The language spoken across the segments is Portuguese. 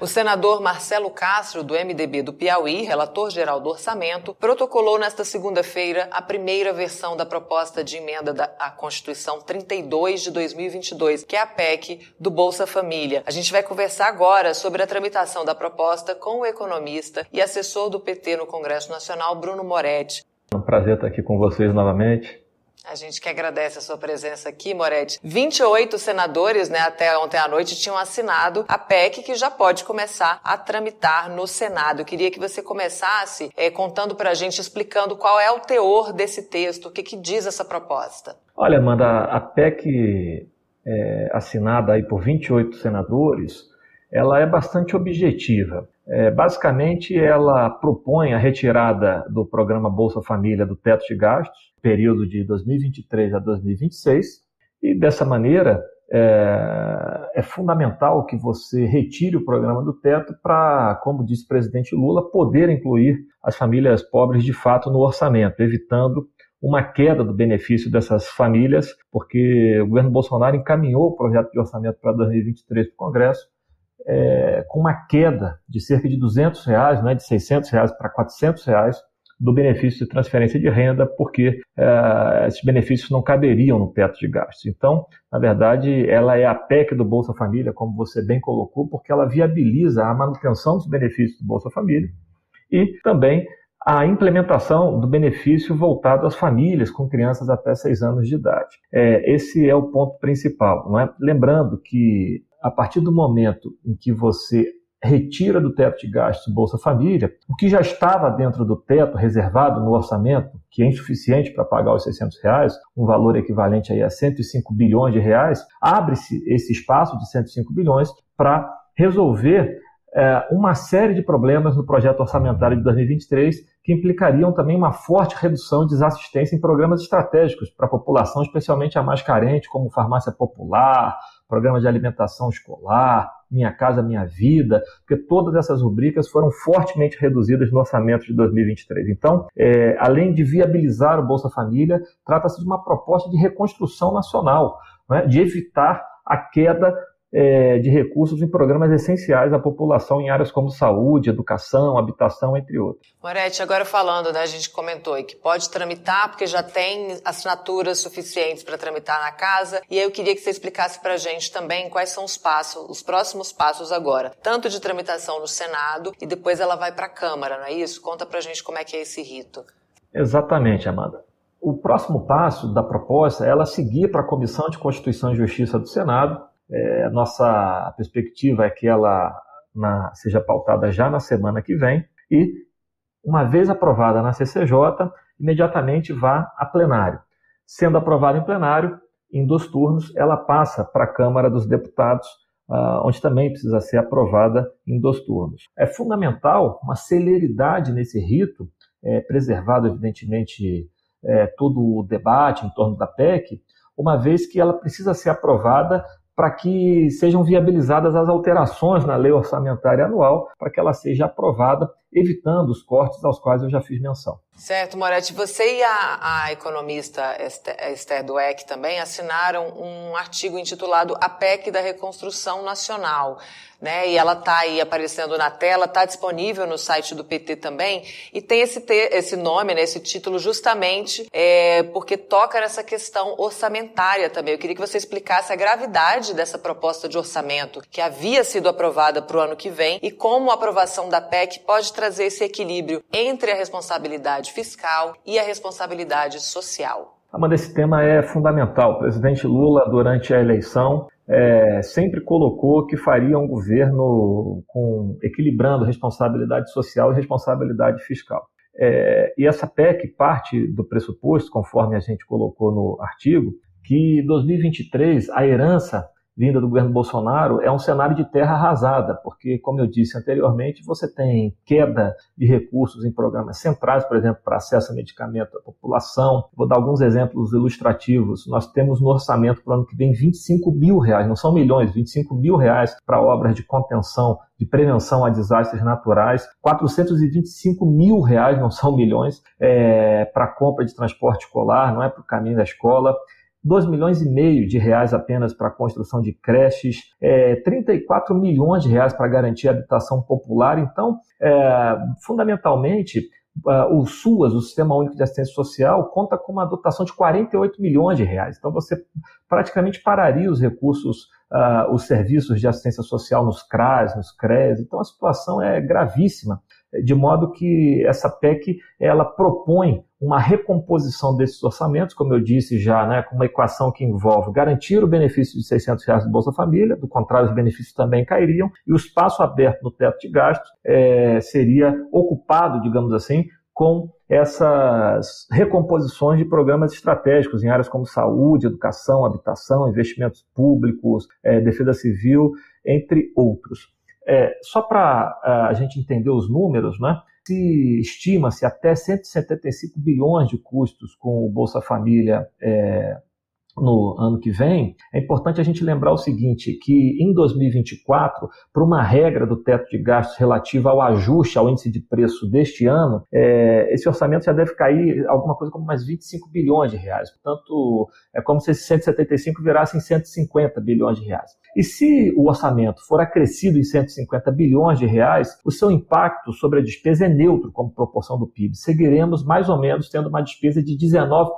O senador Marcelo Castro, do MDB do Piauí, relator geral do orçamento, protocolou nesta segunda-feira a primeira versão da proposta de emenda à Constituição 32 de 2022, que é a PEC do Bolsa Família. A gente vai conversar agora sobre a tramitação da proposta com o economista e assessor do PT no Congresso Nacional, Bruno Moretti. É um prazer estar aqui com vocês novamente. A gente que agradece a sua presença aqui, Moretti. 28 senadores, né, até ontem à noite, tinham assinado a PEC que já pode começar a tramitar no Senado. Eu queria que você começasse é, contando para a gente, explicando qual é o teor desse texto, o que, que diz essa proposta. Olha, Amanda, a PEC é, assinada aí por 28 senadores, ela é bastante objetiva. É, basicamente, ela propõe a retirada do programa Bolsa Família do teto de gastos, período de 2023 a 2026, e dessa maneira é, é fundamental que você retire o programa do teto para, como disse o presidente Lula, poder incluir as famílias pobres de fato no orçamento, evitando uma queda do benefício dessas famílias, porque o governo Bolsonaro encaminhou o projeto de orçamento para 2023 para o Congresso é, com uma queda de cerca de 200 reais, né, de 600 reais para 400 reais do benefício de transferência de renda, porque é, esses benefícios não caberiam no teto de gastos. Então, na verdade, ela é a PEC do Bolsa Família, como você bem colocou, porque ela viabiliza a manutenção dos benefícios do Bolsa Família e também a implementação do benefício voltado às famílias com crianças até 6 anos de idade. É, esse é o ponto principal. Não é? Lembrando que a partir do momento em que você retira do teto de gastos Bolsa Família, o que já estava dentro do teto reservado no orçamento, que é insuficiente para pagar os 600 reais, um valor equivalente aí a 105 bilhões de reais, abre-se esse espaço de 105 bilhões para resolver é, uma série de problemas no projeto orçamentário de 2023 que implicariam também uma forte redução de desassistência em programas estratégicos para a população, especialmente a mais carente, como farmácia popular, programa de alimentação escolar, Minha Casa Minha Vida, porque todas essas rubricas foram fortemente reduzidas no orçamento de 2023. Então, é, além de viabilizar o Bolsa Família, trata-se de uma proposta de reconstrução nacional, né, de evitar a queda é, de recursos em programas essenciais à população em áreas como saúde, educação, habitação, entre outros. Moretti, agora falando, né, a gente comentou aí que pode tramitar porque já tem assinaturas suficientes para tramitar na casa, e aí eu queria que você explicasse para a gente também quais são os passos, os próximos passos agora, tanto de tramitação no Senado e depois ela vai para a Câmara, não é isso? Conta para a gente como é que é esse rito. Exatamente, Amanda. O próximo passo da proposta é ela seguir para a Comissão de Constituição e Justiça do Senado, é, nossa perspectiva é que ela na, seja pautada já na semana que vem e, uma vez aprovada na CCJ, imediatamente vá a plenário. Sendo aprovada em plenário, em dois turnos, ela passa para a Câmara dos Deputados, uh, onde também precisa ser aprovada em dois turnos. É fundamental uma celeridade nesse rito, é, preservado, evidentemente, é, todo o debate em torno da PEC, uma vez que ela precisa ser aprovada para que sejam viabilizadas as alterações na lei orçamentária anual, para que ela seja aprovada, evitando os cortes aos quais eu já fiz menção. Certo, Moretti. Você e a, a economista Esther Dueck também assinaram um artigo intitulado A PEC da Reconstrução Nacional né? E ela está aí aparecendo na tela, está disponível no site do PT também e tem esse, te, esse nome, né, esse título justamente é, porque toca nessa questão orçamentária também. Eu queria que você explicasse a gravidade dessa proposta de orçamento que havia sido aprovada para o ano que vem e como a aprovação da PEC pode trazer esse equilíbrio entre a responsabilidade fiscal e a responsabilidade social. Amanda, esse tema é fundamental. O presidente Lula, durante a eleição, é, sempre colocou que faria um governo com, equilibrando responsabilidade social e responsabilidade fiscal. É, e essa PEC parte do pressuposto, conforme a gente colocou no artigo, que 2023 a herança vinda do governo Bolsonaro é um cenário de terra arrasada, porque, como eu disse anteriormente, você tem queda de recursos em programas centrais, por exemplo, para acesso a medicamento à população. Vou dar alguns exemplos ilustrativos. Nós temos no orçamento para o ano que vem 25 mil reais, não são milhões, 25 mil reais para obras de contenção, de prevenção a desastres naturais, 425 mil reais, não são milhões, é, para compra de transporte escolar, não é para o caminho da escola 2 milhões e meio de reais apenas para a construção de creches, é, 34 milhões de reais para garantir a habitação popular. Então, é, fundamentalmente, o SUAS, o Sistema Único de Assistência Social, conta com uma dotação de 48 milhões de reais. Então, você praticamente pararia os recursos, uh, os serviços de assistência social nos CRAS, nos CRES. Então, a situação é gravíssima de modo que essa PEC ela propõe uma recomposição desses orçamentos, como eu disse já, né, com uma equação que envolve garantir o benefício de 600 reais do Bolsa Família, do contrário, os benefícios também cairiam, e o espaço aberto no teto de gastos é, seria ocupado, digamos assim, com essas recomposições de programas estratégicos em áreas como saúde, educação, habitação, investimentos públicos, é, defesa civil, entre outros. É, só para é, a gente entender os números, né? se estima-se até 175 bilhões de custos com o Bolsa Família é, no ano que vem, é importante a gente lembrar o seguinte, que em 2024, por uma regra do teto de gastos relativa ao ajuste ao índice de preço deste ano, é, esse orçamento já deve cair alguma coisa como mais 25 bilhões de reais. Portanto, é como se esses 175 virassem 150 bilhões de reais. E se o orçamento for acrescido em 150 bilhões de reais, o seu impacto sobre a despesa é neutro como proporção do PIB. Seguiremos mais ou menos tendo uma despesa de 19%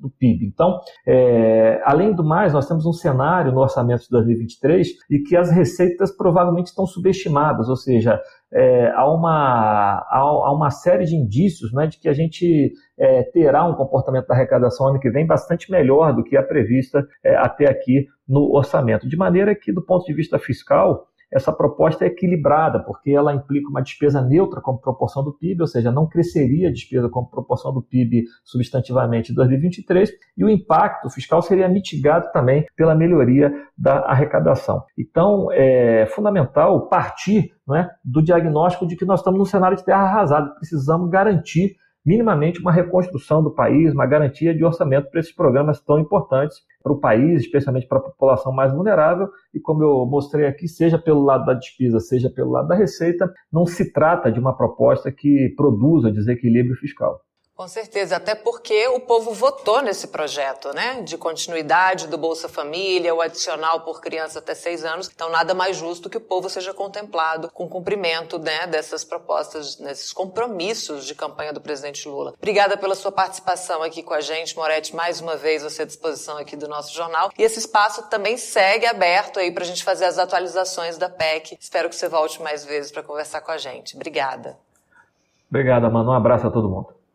do PIB. Então, é, é, além do mais, nós temos um cenário no orçamento de 2023 e que as receitas provavelmente estão subestimadas, ou seja, é, há, uma, há, há, uma série de indícios né, de que a gente é, terá um comportamento da arrecadação ano que vem bastante melhor do que a prevista é, até aqui no orçamento. De maneira que, do ponto de vista fiscal, essa proposta é equilibrada, porque ela implica uma despesa neutra como proporção do PIB, ou seja, não cresceria a despesa como proporção do PIB substantivamente em 2023, e o impacto fiscal seria mitigado também pela melhoria da arrecadação. Então, é fundamental partir é, do diagnóstico de que nós estamos num cenário de terra arrasada, precisamos garantir minimamente uma reconstrução do país, uma garantia de orçamento para esses programas tão importantes para o país, especialmente para a população mais vulnerável. E como eu mostrei aqui, seja pelo lado da despesa, seja pelo lado da receita, não se trata de uma proposta que produza desequilíbrio fiscal. Com certeza, até porque o povo votou nesse projeto, né? De continuidade do Bolsa Família, o adicional por criança até seis anos. Então, nada mais justo que o povo seja contemplado com o cumprimento né, dessas propostas, desses compromissos de campanha do presidente Lula. Obrigada pela sua participação aqui com a gente, Moretti. Mais uma vez, você à disposição aqui do nosso jornal. E esse espaço também segue aberto aí para a gente fazer as atualizações da PEC. Espero que você volte mais vezes para conversar com a gente. Obrigada. Obrigada, mano. Um abraço a todo mundo.